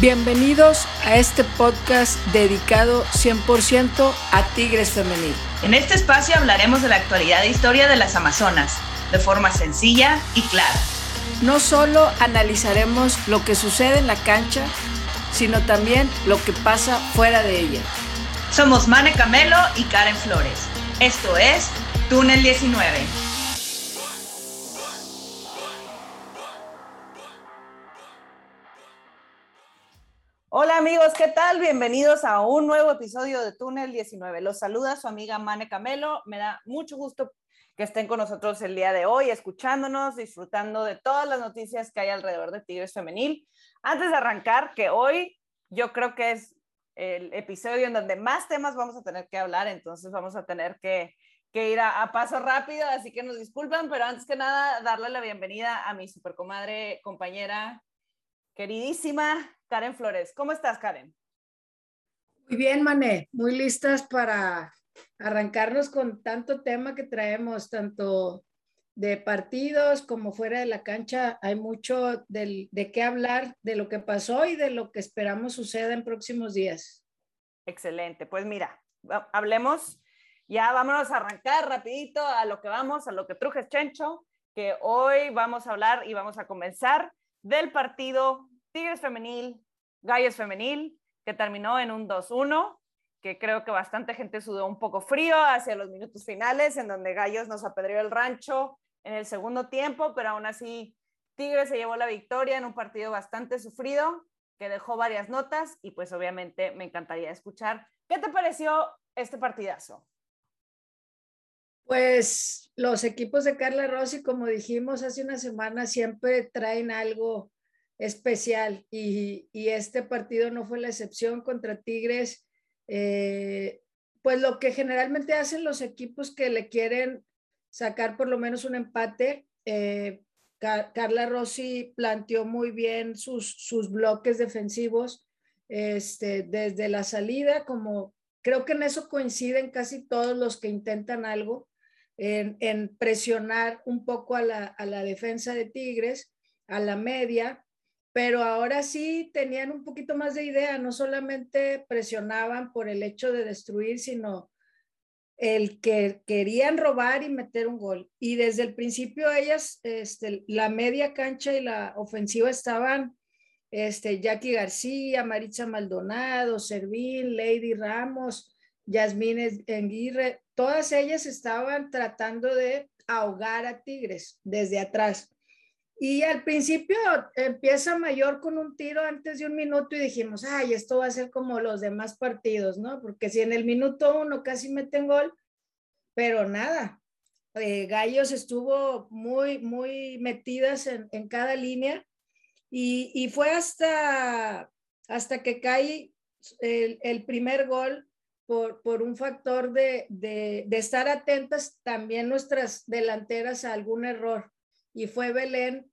Bienvenidos a este podcast dedicado 100% a Tigres Femenil. En este espacio hablaremos de la actualidad e historia de las Amazonas, de forma sencilla y clara. No solo analizaremos lo que sucede en la cancha, sino también lo que pasa fuera de ella. Somos Mane Camelo y Karen Flores. Esto es Túnel 19. Amigos, ¿qué tal? Bienvenidos a un nuevo episodio de Túnel 19. Los saluda su amiga Mane Camelo. Me da mucho gusto que estén con nosotros el día de hoy, escuchándonos, disfrutando de todas las noticias que hay alrededor de Tigres Femenil. Antes de arrancar, que hoy yo creo que es el episodio en donde más temas vamos a tener que hablar, entonces vamos a tener que, ir a, paso rápido, así que nos disculpan, pero antes que nada, darle la bienvenida a mi supercomadre, compañera, queridísima Karen Flores. ¿Cómo estás, Karen? Muy bien, Mané, muy listas para arrancarnos con tanto tema que traemos, tanto de partidos como fuera de la cancha. Hay mucho de qué hablar, de lo que pasó y de lo que esperamos suceda en próximos días. Excelente. Pues mira, hablemos, ya vámonos a arrancar rapidito a lo que vamos, a lo que trujes Chencho, que hoy vamos a hablar y vamos a comenzar del partido Tigres Femenil, Gallos Femenil, que terminó en un 2-1 que creo que bastante gente sudó un poco frío hacia los minutos finales, en donde Gallos nos apedreó el rancho en el segundo tiempo, pero aún así Tigres se llevó la victoria en un partido bastante sufrido, que dejó varias notas y pues obviamente me encantaría escuchar. ¿Qué te pareció este partidazo? Pues los equipos de Carla Rossi, como dijimos hace una semana, siempre traen algo especial. Y, y este partido no fue la excepción contra Tigres eh, pues lo que generalmente hacen los equipos que le quieren sacar por lo menos un empate, eh, Carla Rossi planteó muy bien sus, sus bloques defensivos este, desde la salida, como creo que en eso coinciden casi todos los que intentan algo, en, en presionar un poco a la, a la defensa de Tigres, a la media, pero ahora sí tenían un poquito más de idea, no solamente presionaban por el hecho de destruir, sino el que querían robar y meter un gol. Y desde el principio ellas, este, la media cancha y la ofensiva estaban, este, Jackie García, Maritza Maldonado, Servín, Lady Ramos, Yasmín Enguirre, todas ellas estaban tratando de ahogar a Tigres desde atrás. Y al principio empieza Mayor con un tiro antes de un minuto y dijimos, ay, esto va a ser como los demás partidos, ¿no? Porque si en el minuto uno casi meten gol, pero nada, eh, Gallos estuvo muy, muy metidas en, cada línea y, fue hasta, hasta que cae el, primer gol por, por un factor de, de estar atentas también nuestras delanteras a algún error y fue Belén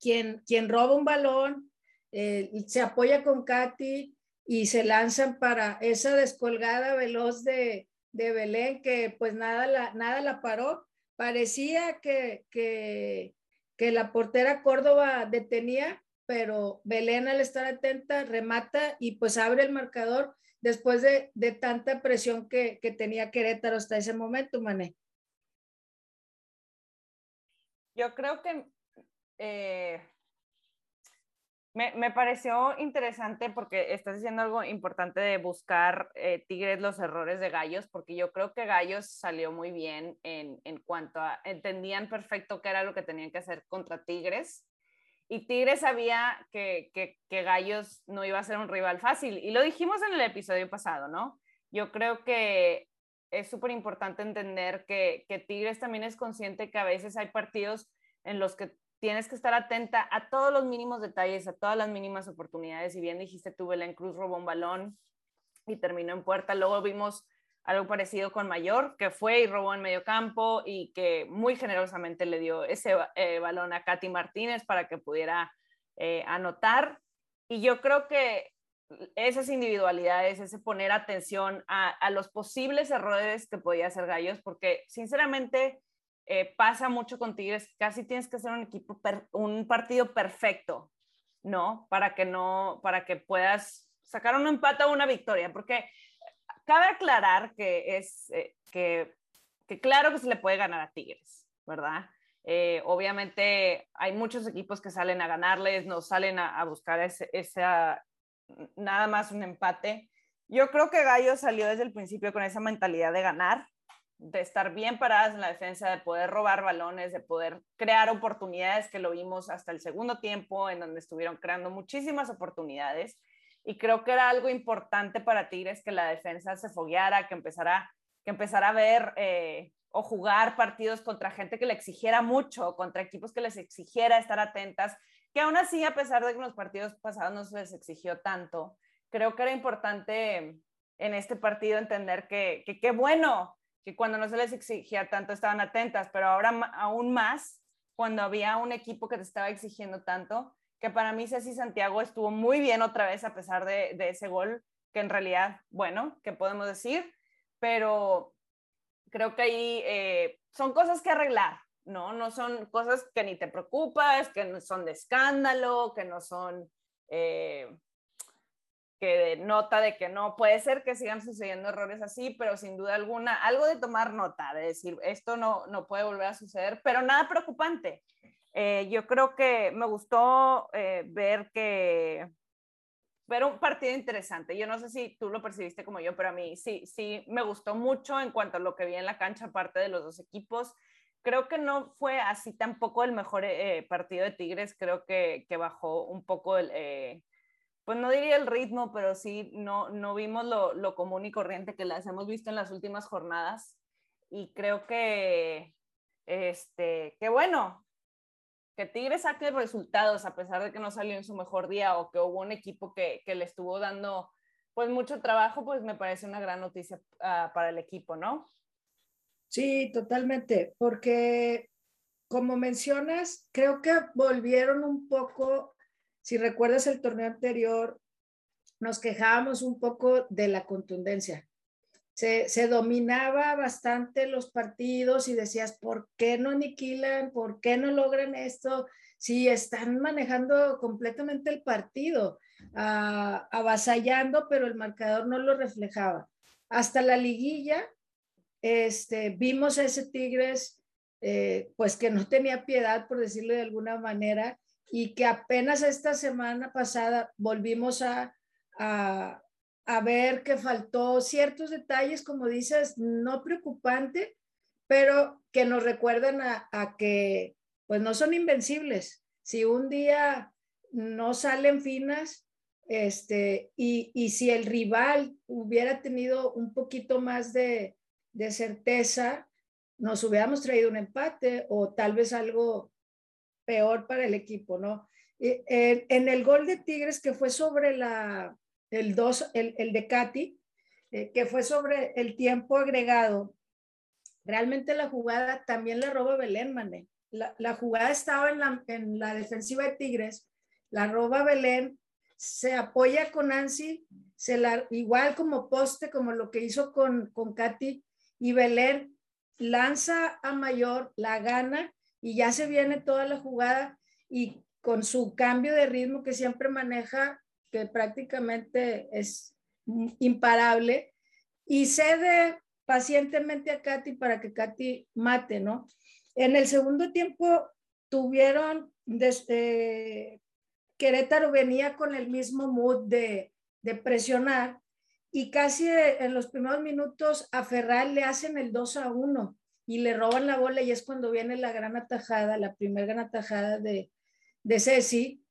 quien, quien roba un balón, eh, se apoya con Katy y se lanzan para esa descolgada veloz de, de Belén que pues nada la, nada la paró. Parecía que, que, que la portera Córdoba detenía, pero Belén al estar atenta remata y pues abre el marcador después de, de tanta presión que, que, tenía Querétaro hasta ese momento, Mané. Yo creo que eh, me, pareció interesante porque estás diciendo algo importante de buscar eh, Tigres los errores de Gallos, porque yo creo que Gallos salió muy bien en, cuanto a, entendían perfecto qué era lo que tenían que hacer contra Tigres. Y Tigres sabía que, que Gallos no iba a ser un rival fácil. Y lo dijimos en el episodio pasado, ¿no? Yo creo que es súper importante entender que, que, Tigres también es consciente que a veces hay partidos en los que tienes que estar atenta a todos los mínimos detalles, a todas las mínimas oportunidades. Y bien dijiste tú, Belén Cruz robó un balón y terminó en puerta. Luego vimos algo parecido con Mayor, que fue y robó en medio campo y que muy generosamente le dio ese eh, balón a Katy Martínez para que pudiera eh, anotar. Y yo creo que esas individualidades, ese poner atención a, los posibles errores que podía hacer Gallos, porque sinceramente eh, pasa mucho con Tigres, casi tienes que hacer un equipo, un partido perfecto. ¿no? Para que no, para que puedas sacar un empate o una victoria, porque cabe aclarar que es, eh, que, claro que se le puede ganar a Tigres, ¿verdad? Eh, obviamente hay muchos equipos que salen a ganarles, no salen a, buscar esa, nada más un empate. Yo creo que Gallo salió desde el principio con esa mentalidad de ganar, de estar bien paradas en la defensa, de poder robar balones, de poder crear oportunidades, que lo vimos hasta el segundo tiempo, en donde estuvieron creando muchísimas oportunidades. Y creo que era algo importante para Tigres que la defensa se fogueara, que empezara, que empezara a ver eh, o jugar partidos contra gente que le exigiera mucho, contra equipos que les exigiera estar atentas, que aún así, a pesar de que en los partidos pasados no se les exigió tanto, creo que era importante en este partido entender que qué bueno que cuando no se les exigía tanto estaban atentas, pero ahora aún más cuando había un equipo que te estaba exigiendo tanto, que para mí Ceci Santiago estuvo muy bien otra vez a pesar de, ese gol, que en realidad, bueno, ¿qué podemos decir? Pero creo que ahí eh, son cosas que arreglar, ¿no? No son cosas que ni te preocupas, que no son de escándalo, que no son eh, que nota de que no puede ser que sigan sucediendo errores así, pero sin duda alguna, algo de tomar nota, de decir, esto no, no puede volver a suceder, pero nada preocupante. Eh, yo creo que me gustó ver que pero un partido interesante. Yo no sé si tú lo percibiste como yo, pero a mí sí, sí me gustó mucho en cuanto a lo que vi en la cancha, aparte de los dos equipos. Creo que no fue así tampoco el mejor eh, partido de Tigres. Creo que, que bajó un poco el, eh, pues no diría el ritmo, pero sí no, no vimos lo, lo común y corriente que las hemos visto en las últimas jornadas. Y creo que, este, que bueno, que Tigres saque resultados a pesar de que no salió en su mejor día o que hubo un equipo que, que le estuvo dando pues mucho trabajo, pues me parece una gran noticia uh, para el equipo, ¿no? Sí, totalmente, porque como mencionas, creo que volvieron un poco, si recuerdas el torneo anterior, nos quejábamos un poco de la contundencia se, dominaba bastante los partidos y decías, ¿por qué no aniquilan? ¿Por qué no logran esto? Si están manejando completamente el partido, ah, avasallando, pero el marcador no lo reflejaba. Hasta la liguilla, este, vimos a ese Tigres, eh, pues que no tenía piedad, por decirlo de alguna manera, y que apenas esta semana pasada volvimos a, a ver que faltó ciertos detalles, como dices, no preocupante, pero que nos recuerdan a, que pues no son invencibles. Si un día no salen finas, este, y, y si el rival hubiera tenido un poquito más de, de certeza, nos hubiéramos traído un empate o tal vez algo peor para el equipo, ¿no? En el gol de Tigres que fue sobre la, el, dos, el, el de Katy, eh, que fue sobre el tiempo agregado. Realmente la jugada también la roba Belén, Mané. La, la, jugada estaba en la, en la defensiva de Tigres, la roba Belén, se apoya con Nancy, se la, igual como poste, como lo que hizo con, con Katy, y Belén lanza a Mayor, la gana, y ya se viene toda la jugada, y con su cambio de ritmo que siempre maneja, que prácticamente es imparable, y cede pacientemente a Katy para que Katy mate, ¿no? En el segundo tiempo tuvieron, desde, Querétaro venía con el mismo mood de, de presionar y casi en los primeros minutos a Ferral le hacen el 2 a 1 y le roban la bola y es cuando viene la gran atajada, la primera gran atajada de, de Ceci,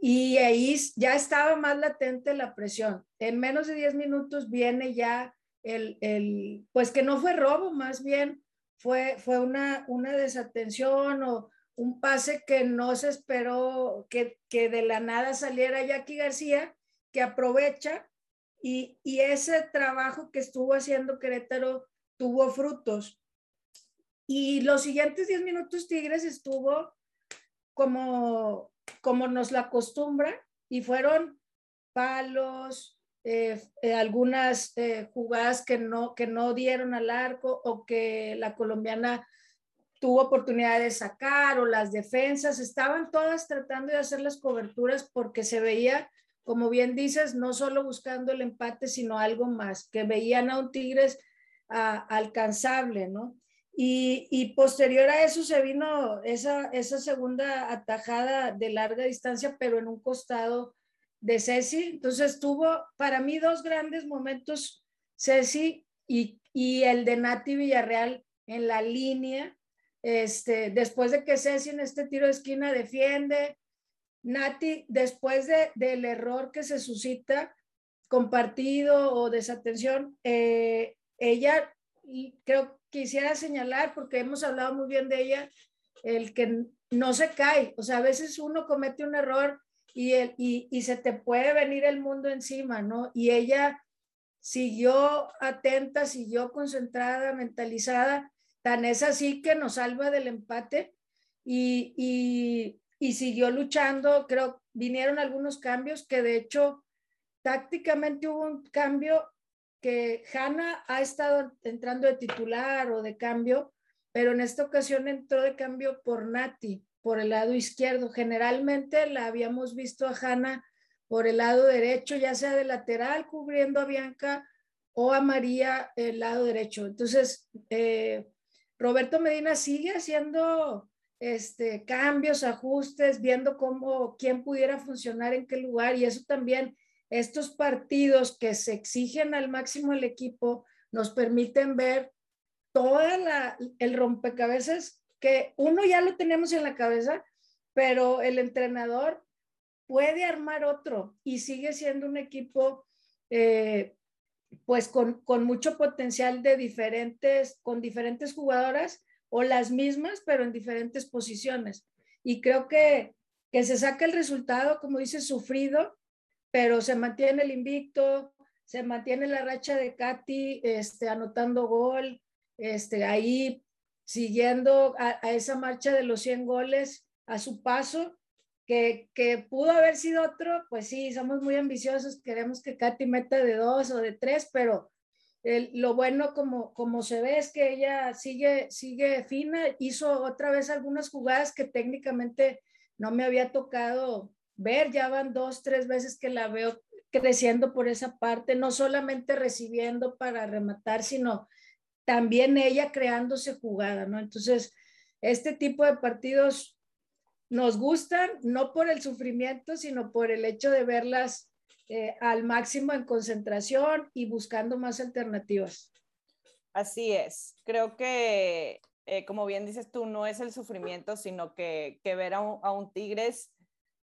y ahí ya estaba más latente la presión. En menos de 10 minutos viene ya el, el, pues que no fue robo, más bien fue, fue una, una desatención o un pase que no se esperó que, que de la nada saliera Jackie García, que aprovecha y, ese trabajo que estuvo haciendo Querétaro tuvo frutos. Y los siguientes 10 minutos Tigres estuvo como como nos la acostumbra y fueron palos, eh, eh, algunas eh, jugadas que no, que no dieron al arco o que la colombiana tuvo oportunidad de sacar o las defensas, estaban todas tratando de hacer las coberturas porque se veía, como bien dices, no solo buscando el empate, sino algo más, que veían a un Tigres alcanzable, ¿no? Y, posterior a eso se vino esa, esa segunda atajada de larga distancia, pero en un costado de Ceci. Entonces tuvo para mí dos grandes momentos, Ceci y, y el de Nati Villarreal en la línea. Este, después de que Ceci en este tiro de esquina defiende, Nati, después de, del error que se suscita, compartido o desatención, eh, ella y creo quisiera señalar, porque hemos hablado muy bien de ella, el que no se cae. O sea, a veces uno comete un error y, el, y, y se te puede venir el mundo encima, ¿no? Y ella siguió atenta, siguió concentrada, mentalizada, tan es así que nos salva del empate y, y, y siguió luchando. Creo vinieron algunos cambios que de hecho tácticamente hubo un cambio que Hanna ha estado entrando de titular o de cambio, pero en esta ocasión entró de cambio por Nati, por el lado izquierdo. Generalmente la habíamos visto a Hanna por el lado derecho, ya sea de lateral cubriendo a Bianca o a María el lado derecho. Entonces, eh, Roberto Medina sigue haciendo este, cambios, ajustes, viendo cómo, quién pudiera funcionar en qué lugar y eso también estos partidos que se exigen al máximo el equipo nos permiten ver toda la, el rompecabezas que uno ya lo tenemos en la cabeza, pero el entrenador puede armar otro y sigue siendo un equipo eh, pues con, con, mucho potencial de diferentes, con diferentes jugadoras o las mismas, pero en diferentes posiciones. Y creo que, que se saca el resultado, como dice, sufrido, pero se mantiene el invicto, se mantiene la racha de Katy este, anotando gol, este, ahí siguiendo a, esa marcha de los 100 goles a su paso, que, que, pudo haber sido otro, pues sí, somos muy ambiciosos, queremos que Katy meta de dos o de tres, pero lo bueno como, como se ve es que ella sigue, sigue fina, hizo otra vez algunas jugadas que técnicamente no me había tocado ver, ya van dos, tres veces que la veo creciendo por esa parte, no solamente recibiendo para rematar, sino también ella creándose jugada, ¿no? Entonces, este tipo de partidos nos gustan, no por el sufrimiento, sino por el hecho de verlas eh, al máximo en concentración y buscando más alternativas. Así es, creo que, eh, como bien dices tú, no es el sufrimiento, sino que, que ver a un, a un Tigres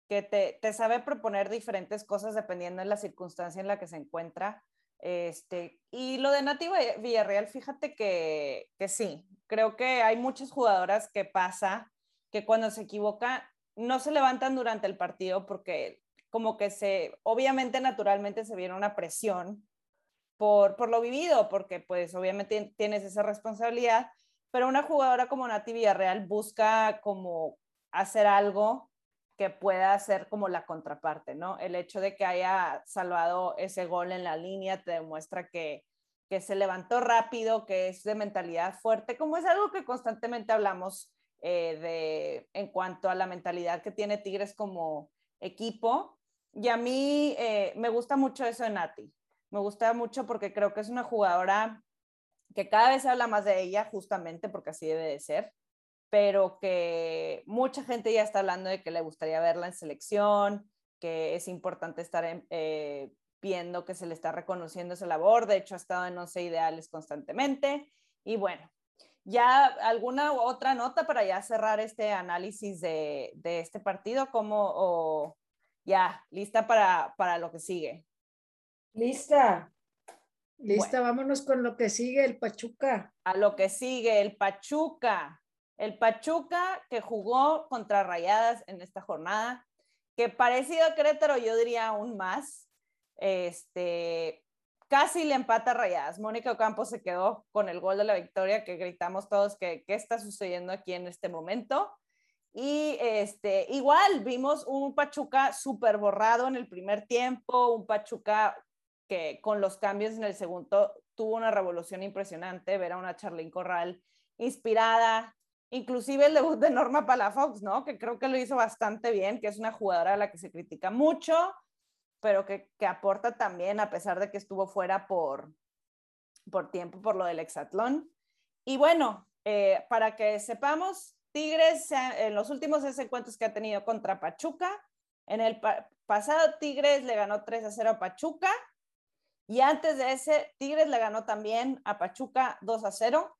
que te, te, sabe proponer diferentes cosas dependiendo de la circunstancia en la que se encuentra. Este, y lo de Nativa Villarreal, fíjate que, que sí, creo que hay muchas jugadoras que pasa que cuando se equivoca no se levantan durante el partido porque como que se, obviamente naturalmente se viene una presión por, por lo vivido, porque pues obviamente tienes esa responsabilidad, pero una jugadora como Nati Villarreal busca como hacer algo que pueda ser como la contraparte, ¿no? El hecho de que haya salvado ese gol en la línea te demuestra que, que se levantó rápido, que es de mentalidad fuerte, como es algo que constantemente hablamos eh, de, en cuanto a la mentalidad que tiene Tigres como equipo. Y a mí eh, me gusta mucho eso de Nati. Me gusta mucho porque creo que es una jugadora que cada vez se habla más de ella, justamente porque así debe de ser pero que mucha gente ya está hablando de que le gustaría verla en selección, que es importante estar eh, viendo que se le está reconociendo esa labor. De hecho, ha estado en 11 ideales constantemente. Y bueno, ya alguna otra nota para ya cerrar este análisis de, de este partido, como o ya lista para, para lo que sigue. Lista. Lista, vámonos con lo que sigue, el Pachuca. A lo que sigue, el Pachuca. El Pachuca que jugó contra Rayadas en esta jornada, que parecido a Querétaro, yo diría aún más, este, casi le empata a Rayadas. Mónica Ocampo se quedó con el gol de la victoria que gritamos todos que qué está sucediendo aquí en este momento. Y este, igual vimos un Pachuca súper borrado en el primer tiempo, un Pachuca que con los cambios en el segundo tuvo una revolución impresionante, ver a una Charlene Corral inspirada, inclusive el debut de Norma Palafox, ¿no? Que creo que lo hizo bastante bien, que es una jugadora a la que se critica mucho, pero que, que aporta también a pesar de que estuvo fuera por, por tiempo, por lo del hexatlón. Y bueno, eh, para que sepamos, Tigres en los últimos seis encuentros que ha tenido contra Pachuca, en el pasado Tigres le ganó 3 a 0 a Pachuca y antes de ese Tigres le ganó también a Pachuca 2 a 0.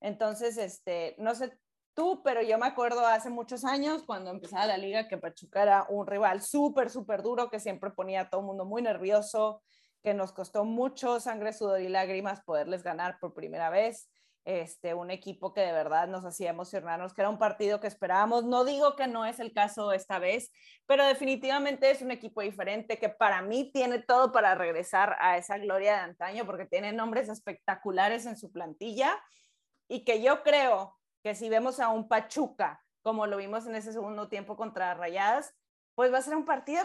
Entonces, este, no sé tú, pero yo me acuerdo hace muchos años cuando empezaba la liga que Pachuca era un rival súper, súper duro que siempre ponía a todo el mundo muy nervioso, que nos costó mucho sangre, sudor y lágrimas poderles ganar por primera vez este, un equipo que de verdad nos hacía emocionarnos, que era un partido que esperábamos. No digo que no es el caso esta vez, pero definitivamente es un equipo diferente que para mí tiene todo para regresar a esa gloria de antaño porque tiene nombres espectaculares en su plantilla y que yo creo que si vemos a un Pachuca como lo vimos en ese segundo tiempo contra Rayadas, pues va a ser un partido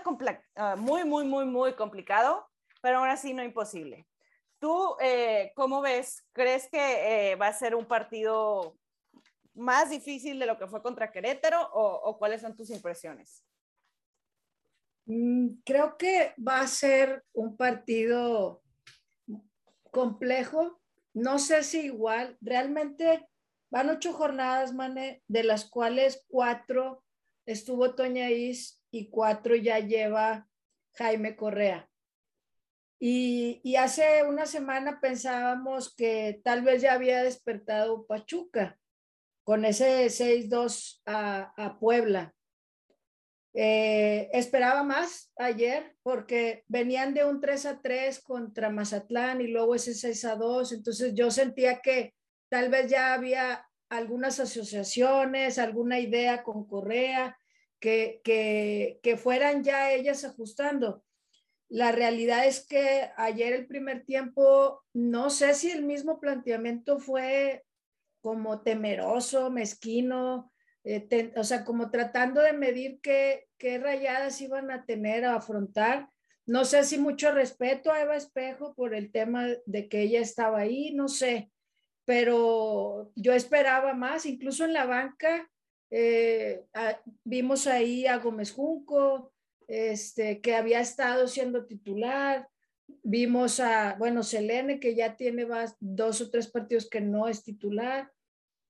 ah, muy, muy, muy, muy complicado, pero aún así no imposible. ¿Tú eh, cómo ves? ¿Crees que eh, va a ser un partido más difícil de lo que fue contra Querétaro o, cuáles son tus impresiones? Mm, creo que va a ser un partido complejo. No sé si igual, realmente van ocho jornadas, Mane, de las cuales cuatro estuvo Toña Is y cuatro ya lleva Jaime Correa. Y, hace una semana pensábamos que tal vez ya había despertado Pachuca con ese 6-2 a, Puebla. Eh, esperaba más ayer porque venían de un 3 a 3 contra Mazatlán y luego ese 6 a 2. Entonces yo sentía que tal vez ya había algunas asociaciones, alguna idea con Correa, que, que, que fueran ya ellas ajustando. La realidad es que ayer el primer tiempo, no sé si el mismo planteamiento fue como temeroso, mezquino, eh, o sea, como tratando de medir qué, qué rayadas iban a tener a afrontar. No sé si mucho respeto a Eva Espejo por el tema de que ella estaba ahí, no sé, pero yo esperaba más, incluso en la banca eh, vimos ahí a Gómez Junco, este, que había estado siendo titular. Vimos a, bueno, Selene, que ya tiene dos o tres partidos que no es titular.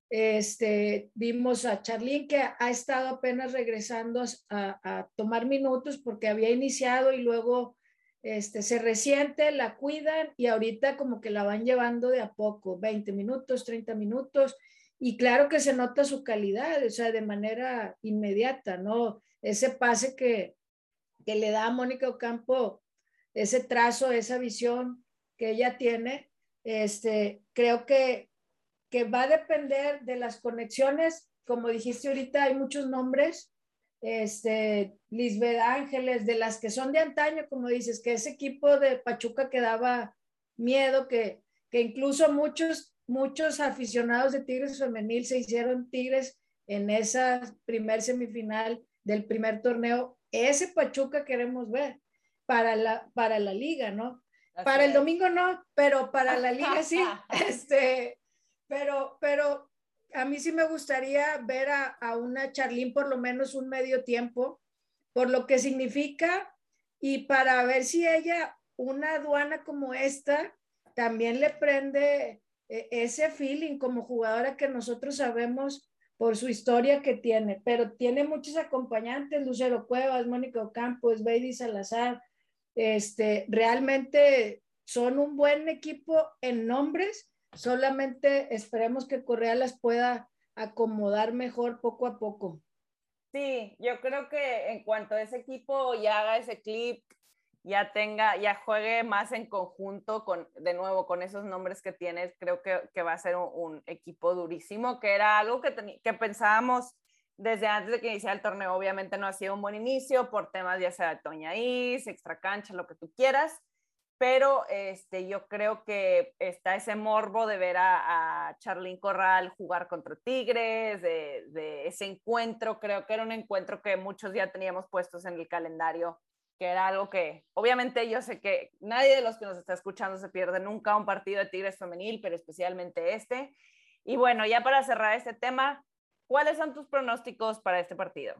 Este, vimos a Charlín, que ha estado apenas regresando a, tomar minutos porque había iniciado y luego este, se resiente, la cuidan y ahorita como que la van llevando de a poco, 20 minutos, 30 minutos. Y claro que se nota su calidad, o sea, de manera inmediata, ¿no? Ese pase que, que le da a Mónica Ocampo ese trazo, esa visión que ella tiene, este, creo que, que va a depender de las conexiones. Como dijiste ahorita, hay muchos nombres, este, Lisbeth Ángeles, de las que son de antaño, como dices, que ese equipo de Pachuca que daba miedo, que, que incluso muchos, muchos aficionados de Tigres Femenil se hicieron Tigres en esa primer semifinal del primer torneo ese Pachuca queremos ver para la, para la liga, ¿no? para el domingo no, pero para la liga sí. este, pero, pero a mí sí me gustaría ver a, a una Charlín por lo menos un medio tiempo, por lo que significa y para ver si ella, una aduana como esta, también le prende eh, ese feeling como jugadora que nosotros sabemos por su historia que tiene, pero tiene muchos acompañantes, Lucero Cuevas, Mónica Ocampos, Baby Salazar, este, realmente son un buen equipo en nombres, solamente esperemos que Correa las pueda acomodar mejor poco a poco. Sí, yo creo que en cuanto a ese equipo ya haga ese clip, ya tenga, ya juegue más en conjunto con, de nuevo, con esos nombres que tienes, creo que, que va a ser un, equipo durísimo, que era algo que, que pensábamos desde antes de que iniciara el torneo. Obviamente no ha sido un buen inicio por temas ya sea de Toña Is, extra cancha, lo que tú quieras, pero este, yo creo que está ese morbo de ver a, a Charlín Corral jugar contra Tigres, de ese encuentro, creo que era un encuentro que muchos ya teníamos puestos en el calendario que era algo que obviamente yo sé que nadie de los que nos está escuchando se pierde nunca un partido de Tigres femenil, pero especialmente este. Y bueno, ya para cerrar este tema, ¿cuáles son tus pronósticos para este partido?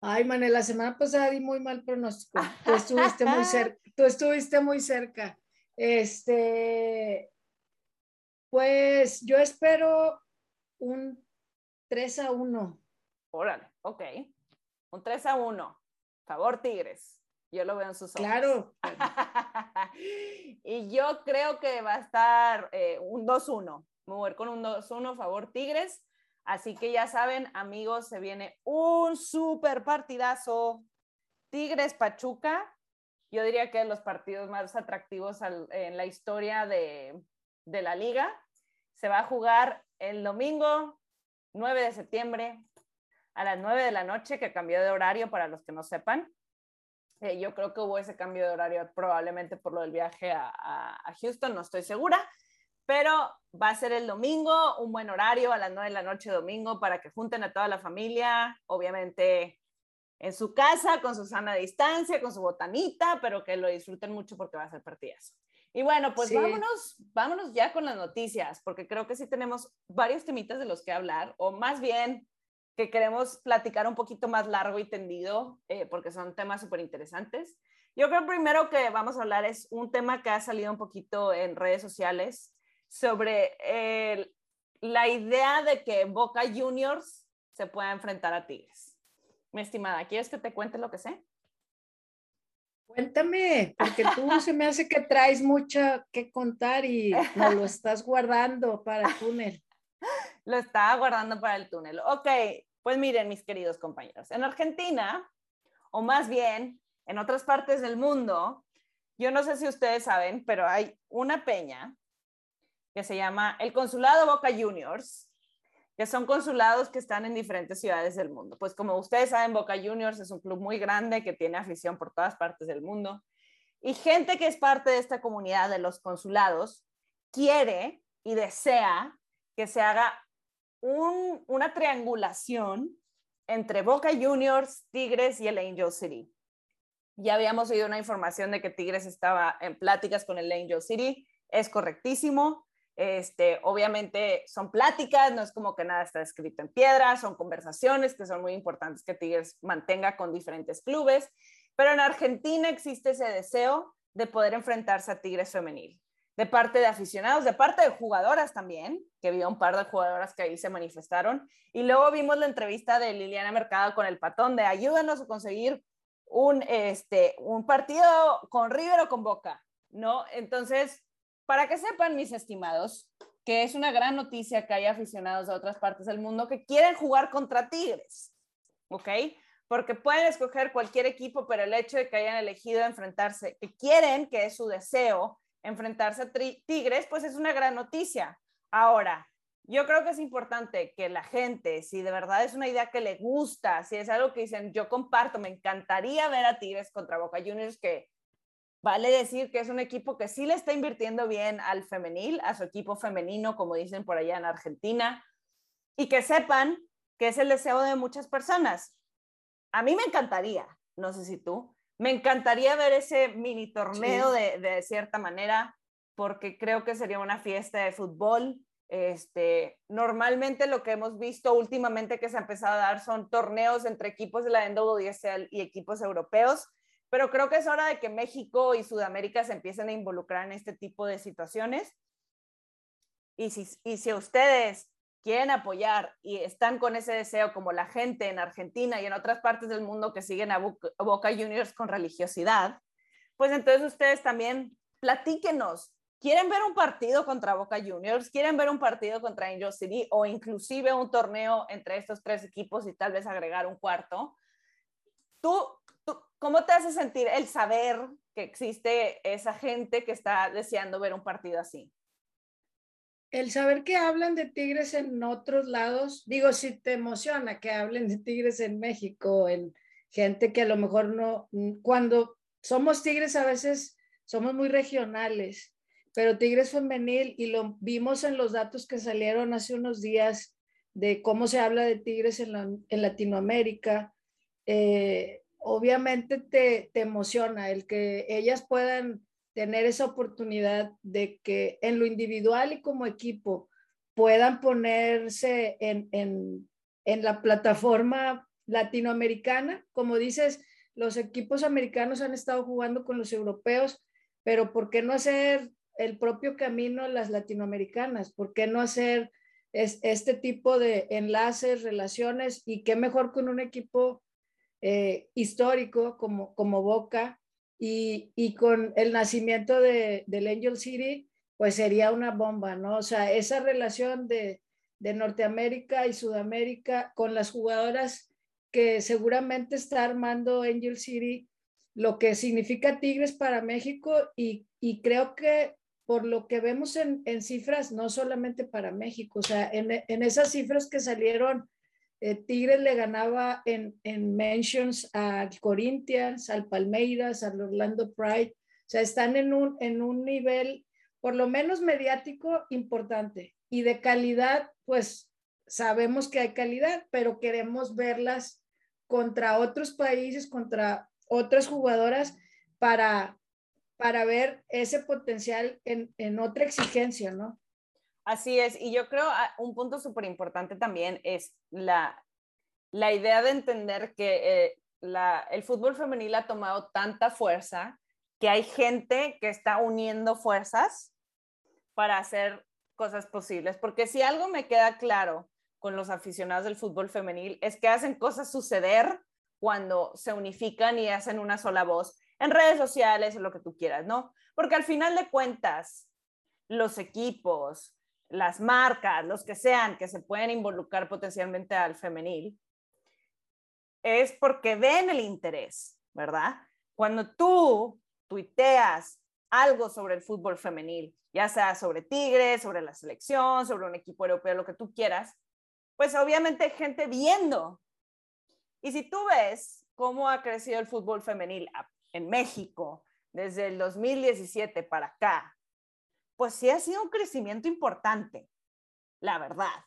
Ay, Mané, la semana pasada di muy mal pronóstico. Tú estuviste muy cerca. Tú estuviste muy cerca. Este, pues yo espero un 3 a 1. Órale, ok. Un 3 a 1. Favor Tigres. Yo lo veo en sus ojos. Claro. y yo creo que va a estar eh, un 2-1. Mover con un 2-1, favor Tigres. Así que ya saben, amigos, se viene un super partidazo. Tigres Pachuca. Yo diría que es los partidos más atractivos en la historia de, de la liga. Se va a jugar el domingo 9 de septiembre a las 9 de la noche, que cambió de horario para los que no sepan. Eh, yo creo que hubo ese cambio de horario probablemente por lo del viaje a, a, Houston, no estoy segura, pero va a ser el domingo, un buen horario a las 9 de la noche domingo para que junten a toda la familia, obviamente en su casa, con su sana distancia, con su botanita, pero que lo disfruten mucho porque va a ser partidas. Y bueno, pues vámonos, vámonos ya con las noticias, porque creo que sí tenemos varios temitas de los que hablar, o más bien que queremos platicar un poquito más largo y tendido, eh, porque son temas súper interesantes. Yo creo primero que vamos a hablar es un tema que ha salido un poquito en redes sociales sobre la idea de que Boca Juniors se pueda enfrentar a Tigres. Mi estimada, ¿quieres que te cuente lo que sé? Cuéntame, porque tú se me hace que traes mucho que contar y no lo estás guardando para el túnel. Lo estaba guardando para el túnel. Ok, pues miren, mis queridos compañeros, en Argentina, o más bien en otras partes del mundo, yo no sé si ustedes saben, pero hay una peña que se llama el Consulado Boca Juniors, que son consulados que están en diferentes ciudades del mundo. Pues como ustedes saben, Boca Juniors es un club muy grande que tiene afición por todas partes del mundo. Y gente que es parte de esta comunidad de los consulados quiere y desea que se haga una triangulación entre Boca Juniors, Tigres y el Angel City. Ya habíamos oído una información de que Tigres estaba en pláticas con el Angel City. Es correctísimo. Este, obviamente son pláticas, no es como que nada está escrito en piedra, son conversaciones que son muy importantes que Tigres mantenga con diferentes clubes, pero en Argentina existe ese deseo de poder enfrentarse a Tigres femenil, de parte de aficionados, de parte de jugadoras también, que vi un par de jugadoras que ahí se manifestaron, y luego vimos la entrevista de Liliana Mercado con el patón de ayúdanos a conseguir un, este, un partido con River o con Boca, ¿no? Entonces, para que sepan, mis estimados, que es una gran noticia que haya aficionados de otras partes del mundo que quieren jugar contra Tigres, ¿ok? Porque pueden escoger cualquier equipo, pero el hecho de que hayan elegido enfrentarse, que quieren, que es su deseo, enfrentarse a Tigres, pues es una gran noticia. Ahora, yo creo que es importante que la gente, si de verdad es una idea que le gusta, si es algo que dicen, yo comparto, me encantaría ver a Tigres contra Boca Juniors, que Vale decir que es un equipo que sí le está invirtiendo bien al femenil, a su equipo femenino, como dicen por allá en Argentina, y que sepan que es el deseo de muchas personas. A mí me encantaría, no sé si tú, me encantaría ver ese mini torneo de, de, cierta manera, porque creo que sería una fiesta de fútbol. Este, normalmente lo que hemos visto últimamente que se ha empezado a dar son torneos entre equipos de la NWSL y equipos europeos pero creo que es hora de que México y Sudamérica se empiecen a involucrar en este tipo de situaciones. Y si, y si ustedes quieren apoyar y están con ese deseo, como la gente en Argentina y en otras partes del mundo que siguen a Boca Juniors con religiosidad, pues entonces ustedes también platíquenos. ¿Quieren ver un partido contra Boca Juniors? ¿Quieren ver un partido contra Angel City? O inclusive un torneo entre estos tres equipos y tal vez agregar un cuarto. Tú ¿Cómo te hace sentir el saber que existe esa gente que está deseando ver un partido así? El saber que hablan de Tigres en otros lados, digo, si te emociona que hablen de Tigres en México, en gente que a lo mejor no, cuando somos Tigres a veces somos muy regionales, pero Tigres femenil y lo vimos en los datos que salieron hace unos días de cómo se habla de Tigres en, Latinoamérica. Eh, obviamente te, emociona el que ellas puedan tener esa oportunidad de que en lo individual y como equipo puedan ponerse en, en, en la plataforma latinoamericana. Como dices, los equipos americanos han estado jugando con los europeos, pero ¿por qué no hacer el propio camino las latinoamericanas? ¿Por qué no hacer este tipo de enlaces, relaciones? Y qué mejor con un equipo eh, histórico como, como Boca y, y con el nacimiento de, del Angel City, pues sería una bomba, ¿no? O sea, esa relación de, de Norteamérica y Sudamérica con las jugadoras que seguramente está armando Angel City, lo que significa Tigres para México y, y creo que por lo que vemos en, en, cifras, no solamente para México, o sea, en, en esas cifras que salieron, eh, Tigres le ganaba en, en mentions al Corinthians, al Palmeiras, al Orlando Pride, o sea, están en un, en un nivel por lo menos mediático importante y de calidad, pues sabemos que hay calidad, pero queremos verlas contra otros países, contra otras jugadoras para, para ver ese potencial en, en otra exigencia, ¿no? Así es, y yo creo ah, un punto súper importante también es la, la idea de entender que eh, la, el fútbol femenil ha tomado tanta fuerza que hay gente que está uniendo fuerzas para hacer cosas posibles, porque si algo me queda claro con los aficionados del fútbol femenil es que hacen cosas suceder cuando se unifican y hacen una sola voz en redes sociales o lo que tú quieras, ¿no? Porque al final de cuentas, los equipos, las marcas, los que sean que se pueden involucrar potencialmente al femenil, es porque ven el interés, ¿verdad? Cuando tú tuiteas algo sobre el fútbol femenil, ya sea sobre Tigres, sobre la selección, sobre un equipo europeo, lo que tú quieras, pues obviamente hay gente viendo. Y si tú ves cómo ha crecido el fútbol femenil en México desde el 2017 para acá, pues sí ha sido un crecimiento importante, la verdad.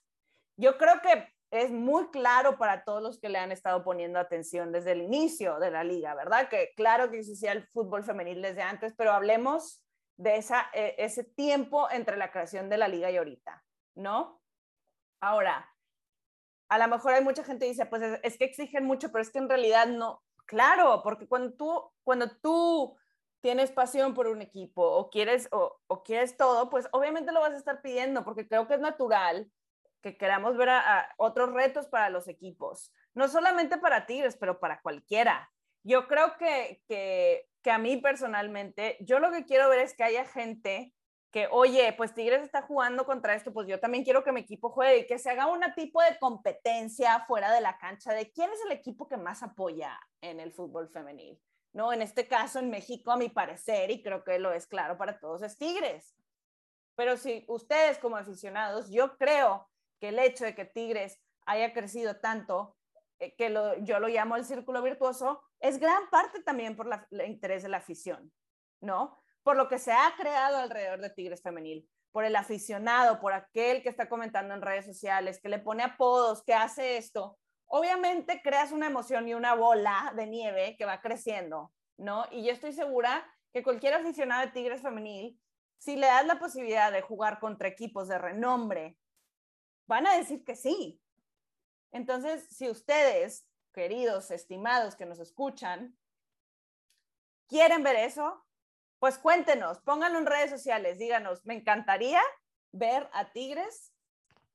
Yo creo que es muy claro para todos los que le han estado poniendo atención desde el inicio de la liga, ¿verdad? Que claro que existía el fútbol femenil desde antes, pero hablemos de e, ese tiempo entre la creación de la liga y ahorita, ¿no? Ahora, a lo mejor hay mucha gente que dice, pues es, que exigen mucho, pero es que en realidad no. Claro, porque cuando tú, cuando tú tienes pasión por un equipo o quieres, o, quieres todo, pues obviamente lo vas a estar pidiendo, porque creo que es natural que queramos ver a, otros retos para los equipos, no solamente para Tigres, pero para cualquiera. Yo creo que, que, que a mí personalmente, yo lo que quiero ver es que haya gente que, oye, pues Tigres está jugando contra esto, pues yo también quiero que mi equipo juegue y que se haga un tipo de competencia fuera de la cancha de quién es el equipo que más apoya en el fútbol femenil. No, en este caso en México, a mi parecer, y creo que lo es claro para todos, es Tigres. Pero si ustedes como aficionados, yo creo que el hecho de que Tigres haya crecido tanto, eh, que yo lo llamo el círculo virtuoso, es gran parte también por el interés de la afición, ¿no? Por lo que se ha creado alrededor de Tigres Femenil, por el aficionado, por aquel que está comentando en redes sociales, que le pone apodos, que hace esto. Obviamente creas una emoción y una bola de nieve que va creciendo, ¿no? Y yo estoy segura que cualquier aficionado de Tigres Femenil, si le das la posibilidad de jugar contra equipos de renombre, van a decir que sí. Entonces, si ustedes, queridos, estimados que nos escuchan, quieren ver eso, pues cuéntenos, pónganlo en redes sociales, díganos, me encantaría ver a Tigres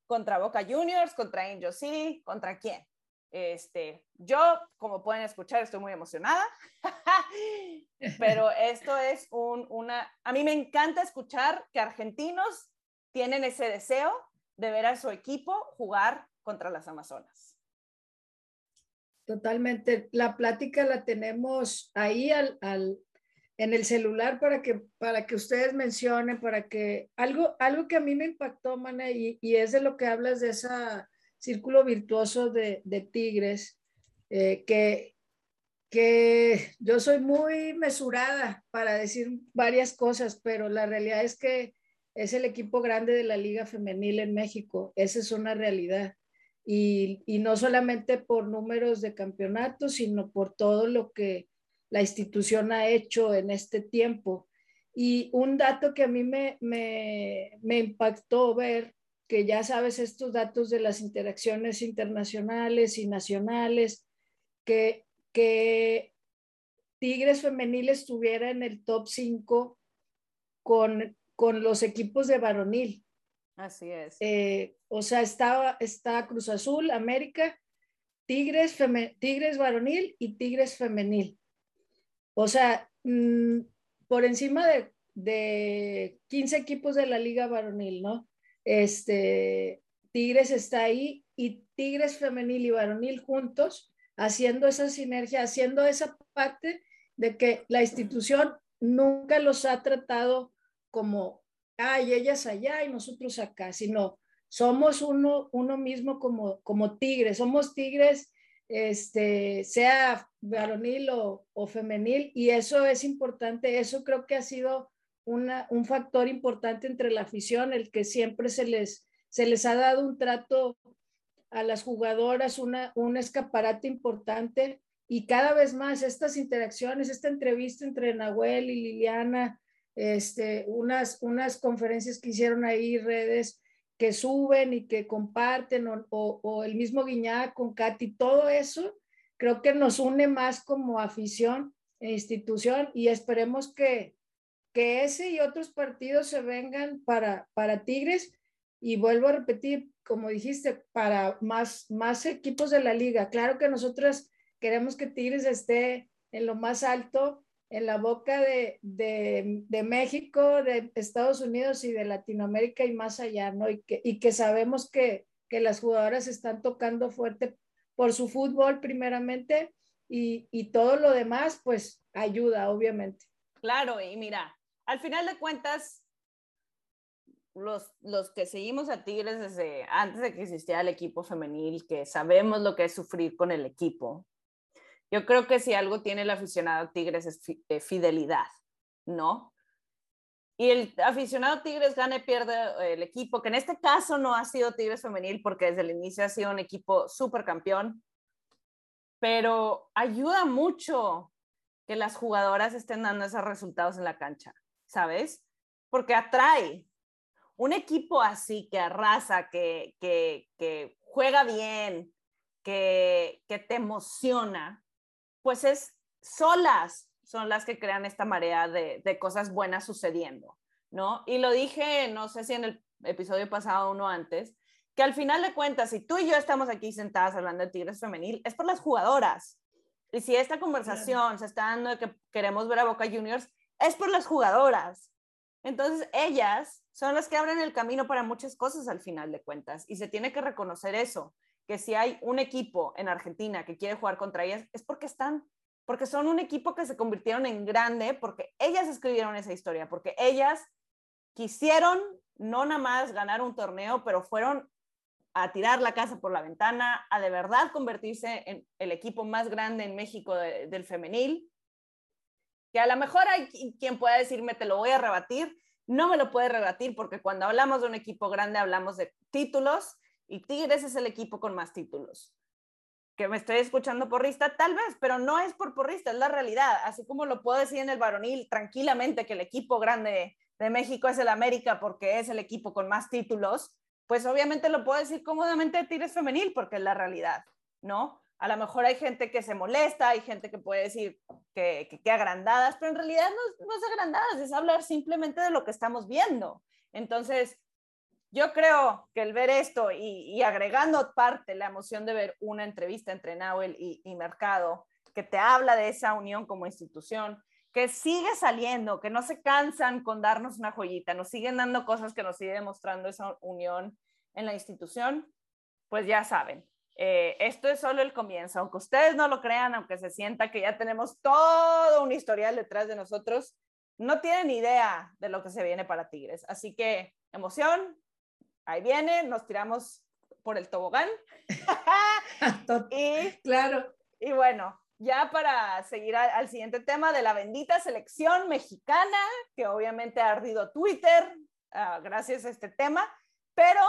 contra Boca Juniors, contra Angel City, contra quién. Este, yo, como pueden escuchar, estoy muy emocionada, pero esto es un, una, a mí me encanta escuchar que argentinos tienen ese deseo de ver a su equipo jugar contra las Amazonas. Totalmente. La plática la tenemos ahí al, al, en el celular para que, para que ustedes mencionen, para que algo, algo que a mí me impactó, Mana, y, y es de lo que hablas de ese círculo virtuoso de, Tigres, eh, que, que yo soy muy mesurada para decir varias cosas, pero la realidad es que es el equipo grande de la Liga Femenil en México. Esa es una realidad. Y, y, no solamente por números de campeonatos, sino por todo lo que la institución ha hecho en este tiempo. Y un dato que a mí me, me, me impactó ver que ya sabes estos datos de las interacciones internacionales y nacionales, que, que Tigres Femenil estuviera en el top 5 con, con los equipos de varonil. Así es. Eh, o sea, está, está Cruz Azul, América, Tigres, Tigres varonil y Tigres femenil. O sea, mm, por encima de, de 15 equipos de la liga varonil, ¿no? Este, Tigres está ahí y Tigres femenil y varonil juntos, haciendo esa sinergia, haciendo esa parte de que la institución nunca los ha tratado como, ay, ellas allá y nosotros acá, sino somos uno, uno mismo como, como tigres, somos tigres, este, sea varonil o, o femenil, y eso es importante, eso creo que ha sido una, un factor importante entre la afición, el que siempre se les, se les ha dado un trato a las jugadoras, una, un escaparate importante. Y cada vez más estas interacciones, esta entrevista entre Nahuel y Liliana, este, unas, unas conferencias que hicieron ahí, redes que suben y que comparten, o, o, el mismo Guiñac con Katy, todo eso creo que nos une más como afición e institución y esperemos que, que ese y otros partidos se vengan para, para Tigres y vuelvo a repetir, como dijiste, para más, más equipos de la liga. Claro que nosotros queremos que Tigres esté en lo más alto, en la boca de, de, de, México, de Estados Unidos y de Latinoamérica y más allá, ¿no? Y que, y que sabemos que, que las jugadoras están tocando fuerte por su fútbol primeramente y, y todo lo demás, pues ayuda, obviamente. Claro, y mira, al final de cuentas, los, los que seguimos a Tigres desde antes de que existiera el equipo femenil, que sabemos lo que es sufrir con el equipo, yo creo que si algo tiene el aficionado Tigres es eh, fidelidad, ¿no? Y el aficionado Tigres gana y pierde eh, el equipo, que en este caso no ha sido Tigres femenil porque desde el inicio ha sido un equipo súper campeón, pero ayuda mucho que las jugadoras estén dando esos resultados en la cancha. ¿Sabes? Porque atrae. Un equipo así que arrasa, que, que, que juega bien, que, que te emociona, pues es solas son las que crean esta marea de, de, cosas buenas sucediendo, ¿no? Y lo dije, no sé si en el episodio pasado o uno antes, que al final de cuentas, si tú y yo estamos aquí sentadas hablando de Tigres Femenil, es por las jugadoras. Y si esta conversación se está dando de que queremos ver a Boca Juniors, es por las jugadoras. Entonces, ellas son las que abren el camino para muchas cosas al final de cuentas y se tiene que reconocer eso, que si hay un equipo en Argentina que quiere jugar contra ellas, es porque están, porque son un equipo que se convirtieron en grande, porque ellas escribieron esa historia, porque ellas quisieron no nada más ganar un torneo, pero fueron a tirar la casa por la ventana, a de verdad convertirse en el equipo más grande en México del femenil que a lo mejor hay quien pueda decirme, te lo voy a rebatir, no me lo puede rebatir porque cuando hablamos de un equipo grande hablamos de títulos y Tigres es el equipo con más títulos. Que me estoy escuchando porrista, tal vez, pero no es por porrista, es la realidad. Así como lo puedo decir en el varonil tranquilamente que el equipo grande de México es el América porque es el equipo con más títulos, pues obviamente lo puedo decir cómodamente de Tigres femenil porque es la realidad, ¿no? A lo mejor hay gente que se molesta, hay gente que puede decir que, que, agrandadas, pero en realidad no, no es agrandadas, es hablar simplemente de lo que estamos viendo. Entonces, yo creo que el ver esto y, y, agregando parte la emoción de ver una entrevista entre Nahuel y, y, Mercado, que te habla de esa unión como institución, que sigue saliendo, que no se cansan con darnos una joyita, nos siguen dando cosas que nos sigue demostrando esa unión en la institución, pues ya saben, eh, esto es solo el comienzo, aunque ustedes no lo crean, aunque se sienta que ya tenemos todo un historial detrás de nosotros, no tienen idea de lo que se viene para Tigres. Así que emoción, ahí viene, nos tiramos por el tobogán. y, claro. Y bueno, ya para seguir al, al, siguiente tema de la bendita selección mexicana, que obviamente ha ardido Twitter uh, gracias a este tema, pero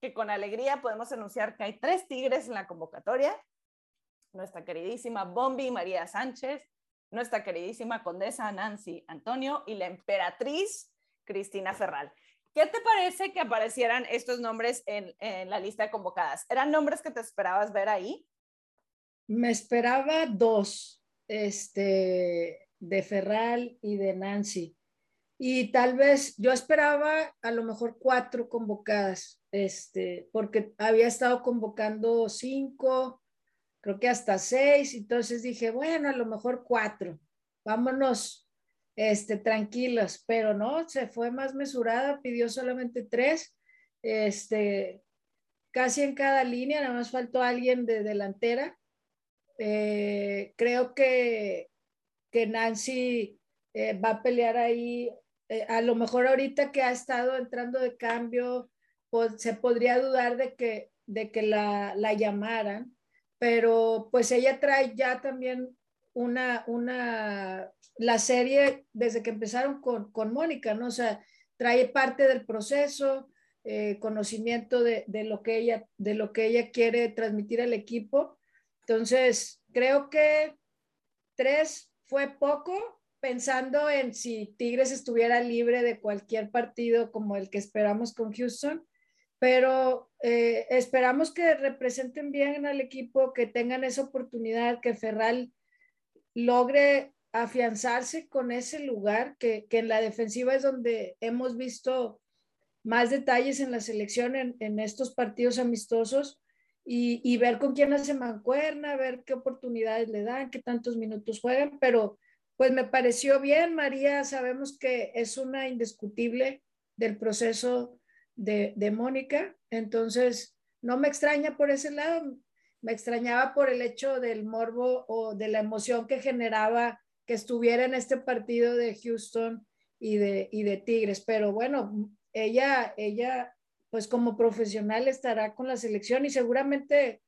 que con alegría podemos anunciar que hay tres tigres en la convocatoria. Nuestra queridísima Bombi María Sánchez, nuestra queridísima condesa Nancy Antonio y la emperatriz Cristina Ferral. ¿Qué te parece que aparecieran estos nombres en, la lista de convocadas? ¿Eran nombres que te esperabas ver ahí? Me esperaba dos, este, de Ferral y de Nancy. Y tal vez yo esperaba a lo mejor cuatro convocadas, este, porque había estado convocando cinco, creo que hasta seis, entonces dije, bueno, a lo mejor cuatro, vámonos este, tranquilos, pero no, se fue más mesurada, pidió solamente tres, este, casi en cada línea, nada más faltó alguien de delantera. Eh, creo que, que Nancy eh, va a pelear ahí, eh, a lo mejor ahorita que ha estado entrando de cambio, pues, se podría dudar de que, de que la, la llamaran, pero pues ella trae ya también una, una, la serie desde que empezaron con, con Mónica, ¿no? O sea, trae parte del proceso, eh, conocimiento de, de, lo que ella, de lo que ella quiere transmitir al equipo. Entonces, creo que tres fue poco, pensando en si Tigres estuviera libre de cualquier partido como el que esperamos con Houston, pero eh, esperamos que representen bien al equipo, que tengan esa oportunidad, que Ferral logre afianzarse con ese lugar, que, en la defensiva es donde hemos visto más detalles en la selección en, estos partidos amistosos y, ver con quién hace mancuerna, ver qué oportunidades le dan, qué tantos minutos juegan, pero pues me pareció bien, María, sabemos que es una indiscutible del proceso de, de Mónica, entonces no me extraña por ese lado, me extrañaba por el hecho del morbo o de la emoción que generaba que estuviera en este partido de Houston y de, y de Tigres. Pero bueno, ella, ella, pues como profesional estará con la selección y seguramente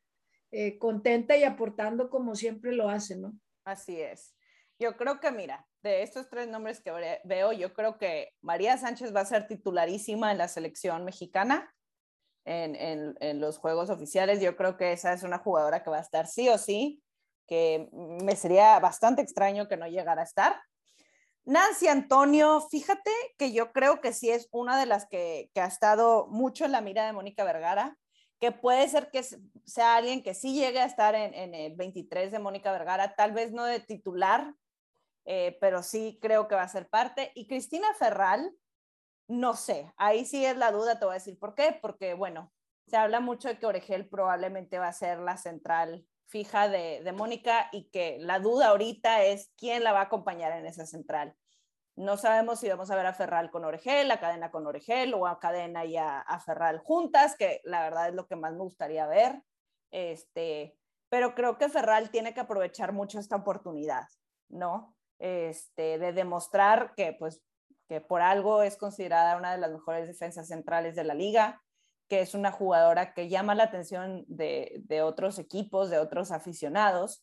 eh, contenta y aportando como siempre lo hace, ¿no? Así es. Yo creo que, mira, de estos tres nombres que veo, yo creo que María Sánchez va a ser titularísima en la selección mexicana en, en, los juegos oficiales. Yo creo que esa es una jugadora que va a estar sí o sí, que me sería bastante extraño que no llegara a estar. Nancy Antonio, fíjate que yo creo que sí es una de las que, que ha estado mucho en la mira de Mónica Vergara, que puede ser que sea alguien que sí llegue a estar en, en el 23 de Mónica Vergara, tal vez no de titular, eh, pero sí creo que va a ser parte. Y Cristina Ferral, no sé, ahí sí es la duda, te voy a decir por qué, porque bueno, se habla mucho de que Oregel probablemente va a ser la central fija de, Mónica y que la duda ahorita es quién la va a acompañar en esa central. No sabemos si vamos a ver a Ferral con Oregel, a Cadena con Oregel o a Cadena y a, Ferral juntas, que la verdad es lo que más me gustaría ver. Este, pero creo que Ferral tiene que aprovechar mucho esta oportunidad, ¿no? Este, de demostrar que pues que por algo es considerada una de las mejores defensas centrales de la liga, que es una jugadora que llama la atención de, otros equipos, de otros aficionados.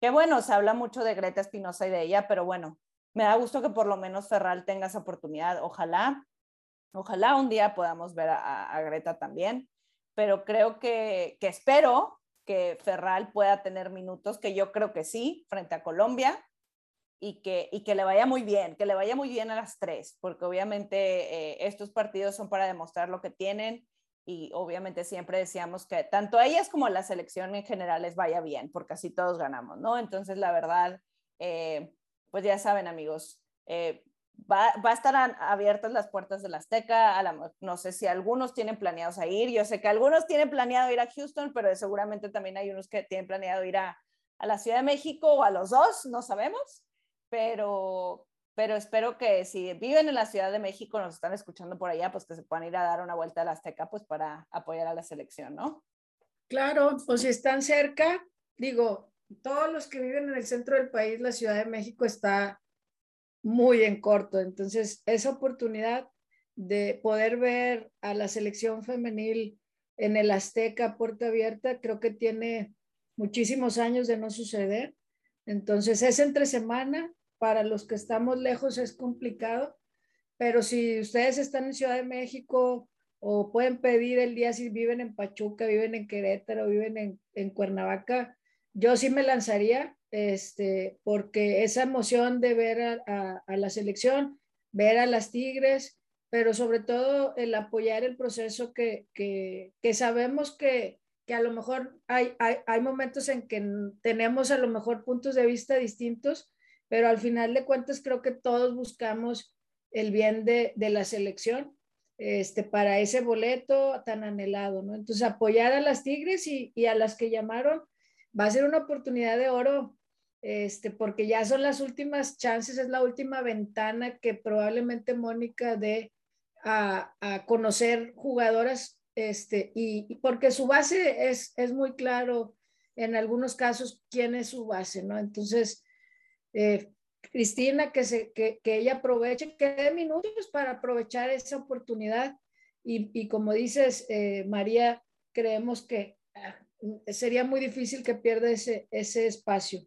Que bueno, se habla mucho de Greta Espinosa y de ella, pero bueno, me da gusto que por lo menos Ferral tenga esa oportunidad. Ojalá, ojalá un día podamos ver a, Greta también, pero creo que, que espero que Ferral pueda tener minutos, que yo creo que sí, frente a Colombia, y que, y que le vaya muy bien, que le vaya muy bien a las tres, porque obviamente eh, estos partidos son para demostrar lo que tienen y obviamente siempre decíamos que tanto a ellas como a la selección en general les vaya bien, porque así todos ganamos, ¿no? Entonces, la verdad, eh, pues ya saben amigos, eh, va, va, a estar abiertas las puertas de la Azteca, no sé si algunos tienen planeados a ir, yo sé que algunos tienen planeado ir a Houston, pero seguramente también hay unos que tienen planeado ir a, a la Ciudad de México o a los dos, no sabemos pero, pero espero que si viven en la Ciudad de México, nos están escuchando por allá, pues que se puedan ir a dar una vuelta a la Azteca, pues para apoyar a la selección, ¿no? Claro, o si están cerca, digo, todos los que viven en el centro del país, la Ciudad de México está muy en corto, entonces esa oportunidad de poder ver a la selección femenil en el Azteca, puerta abierta, creo que tiene muchísimos años de no suceder. Entonces es entre semana, para los que estamos lejos es complicado, pero si ustedes están en Ciudad de México o pueden pedir el día si viven en Pachuca, viven en Querétaro, viven en, Cuernavaca, yo sí me lanzaría, este, porque esa emoción de ver a, la selección, ver a las Tigres, pero sobre todo el apoyar el proceso que, que, que sabemos que, que, a lo mejor hay, hay, hay, momentos en que tenemos a lo mejor puntos de vista distintos, pero al final de cuentas creo que todos buscamos el bien de, de la selección este, para ese boleto tan anhelado, ¿no? Entonces apoyar a las Tigres y, y a las que llamaron va a ser una oportunidad de oro este, porque ya son las últimas chances, es la última ventana que probablemente Mónica dé a, conocer jugadoras, este, y, porque su base es, es, muy claro en algunos casos quién es su base, ¿no? Entonces, eh, Cristina, que, se, que, ella aproveche, que dé minutos para aprovechar esa oportunidad. Y, como dices, eh, María, creemos que ah, sería muy difícil que pierda ese, ese espacio.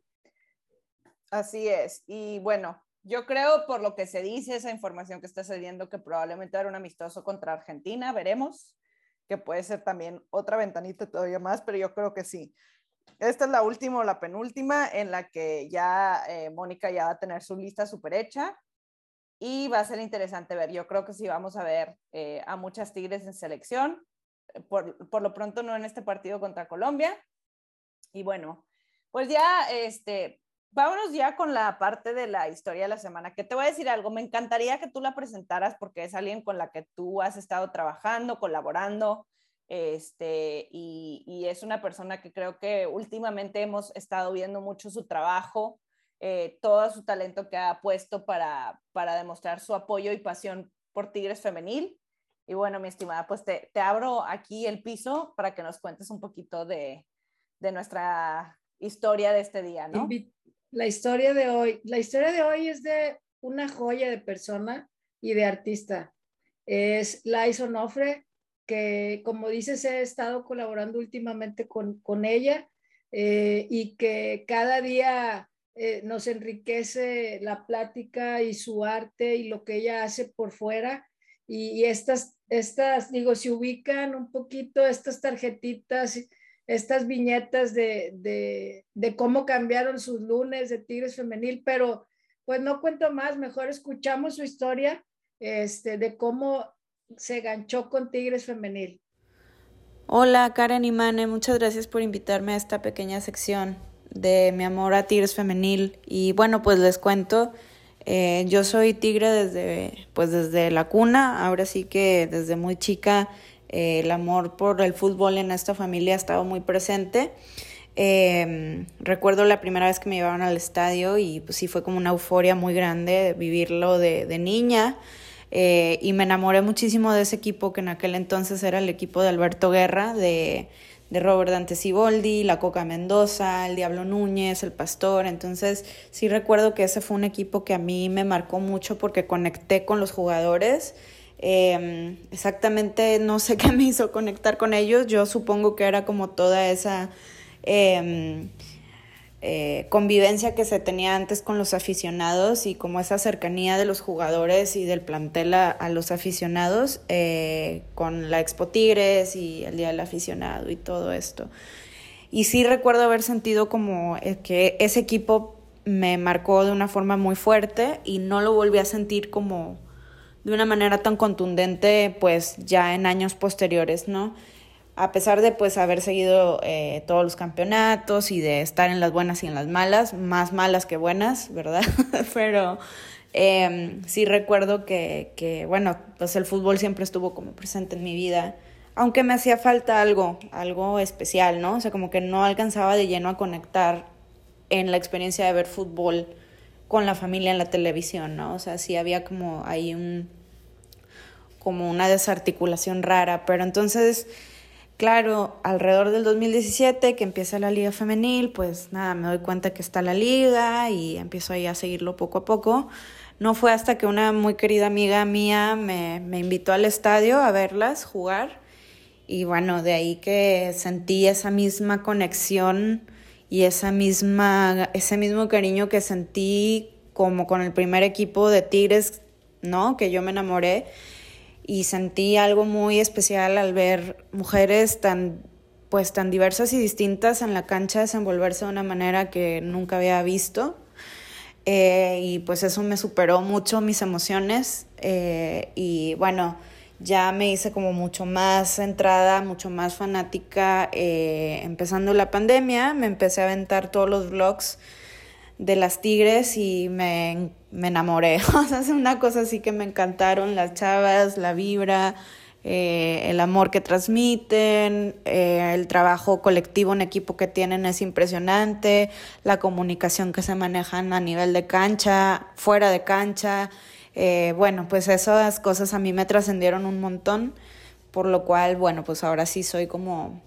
Así es. Y bueno, yo creo por lo que se dice, esa información que está saliendo, que probablemente era un amistoso contra Argentina, veremos, que puede ser también otra ventanita todavía más, pero yo creo que sí. Esta es la última o la penúltima en la que ya eh, Mónica ya va a tener su lista súper hecha y va a ser interesante ver. Yo creo que sí vamos a ver eh, a muchas Tigres en selección, por, por lo pronto no en este partido contra Colombia. Y bueno, pues ya este, vámonos ya con la parte de la historia de la semana, que te voy a decir algo, me encantaría que tú la presentaras porque es alguien con la que tú has estado trabajando, colaborando, este, y, es una persona que creo que últimamente hemos estado viendo mucho su trabajo, eh, todo su talento que ha puesto para, para demostrar su apoyo y pasión por Tigres Femenil. Y bueno, mi estimada, pues te, te abro aquí el piso para que nos cuentes un poquito de, de nuestra historia de este día, ¿no? la historia de hoy. La historia de hoy es de una joya de persona y de artista. Es Lais Onofre, que como dices, he estado colaborando últimamente con, con ella eh, y que cada día eh, nos enriquece la plática y su arte y lo que ella hace por fuera. Y, estas, estas, digo, se ubican un poquito estas tarjetitas estas viñetas de, cómo cambiaron sus lunes de Tigres Femenil, pero pues no cuento más, mejor escuchamos su historia este, de cómo se ganchó con Tigres Femenil. Hola Karen y Mane, muchas gracias por invitarme a esta pequeña sección de mi amor a Tigres Femenil. Y bueno, pues les cuento, eh, yo soy tigre desde, pues desde la cuna, ahora sí que desde muy chica eh, el amor por el fútbol en esta familia ha estado muy presente. Em, recuerdo la primera vez que me llevaron al estadio y pues sí fue como una euforia muy grande vivirlo de, niña. Eh, y me enamoré muchísimo de ese equipo que en aquel entonces era el equipo de Alberto Guerra, de, de Robert Dante Siboldi, la Coca Mendoza, el Diablo Núñez, el Pastor. Entonces sí recuerdo que ese fue un equipo que a mí me marcó mucho porque conecté con los jugadores Em, exactamente no sé qué me hizo conectar con ellos. Yo supongo que era como toda esa em, eh, convivencia que se tenía antes con los aficionados y como esa cercanía de los jugadores y del plantel a, los aficionados eh, con la Expo Tigres y el Día del Aficionado y todo esto. Y sí recuerdo haber sentido como eh, que ese equipo me marcó de una forma muy fuerte y no lo volví a sentir como de una manera tan contundente pues ya en años posteriores, ¿no? A pesar de pues haber seguido eh, todos los campeonatos y de estar en las buenas y en las malas, más malas que buenas, ¿verdad? Pero em, sí recuerdo que, que, bueno, pues el fútbol siempre estuvo como presente en mi vida, aunque me hacía falta algo, algo especial, ¿no? O sea, como que no alcanzaba de lleno a conectar en la experiencia de ver fútbol con la familia en la televisión, ¿no? O sea, sí había como ahí un como una desarticulación rara, pero entonces, claro, alrededor del 2017 que empieza la liga femenil, pues nada, me doy cuenta que está la liga y empiezo ahí a seguirlo poco a poco. No fue hasta que una muy querida amiga mía me, invitó al estadio a verlas jugar y bueno, de ahí que sentí esa misma conexión y esa misma, ese mismo cariño que sentí como con el primer equipo de Tigres, ¿no? Que yo me enamoré y sentí algo muy especial al ver mujeres tan pues tan diversas y distintas en la cancha desenvolverse de una manera que nunca había visto. eh, y pues eso me superó mucho mis emociones eh, y bueno, ya me hice como mucho más centrada, mucho más fanática. Eh, empezando la pandemia, me empecé a aventar todos los vlogs de las tigres y me, me enamoré. O sea, es una cosa así que me encantaron las chavas, la vibra, eh, el amor que transmiten, eh, el trabajo colectivo en equipo que tienen es impresionante, la comunicación que se manejan a nivel de cancha, fuera de cancha. Eh, bueno, pues esas cosas a mí me trascendieron un montón, por lo cual, bueno, pues ahora sí soy como,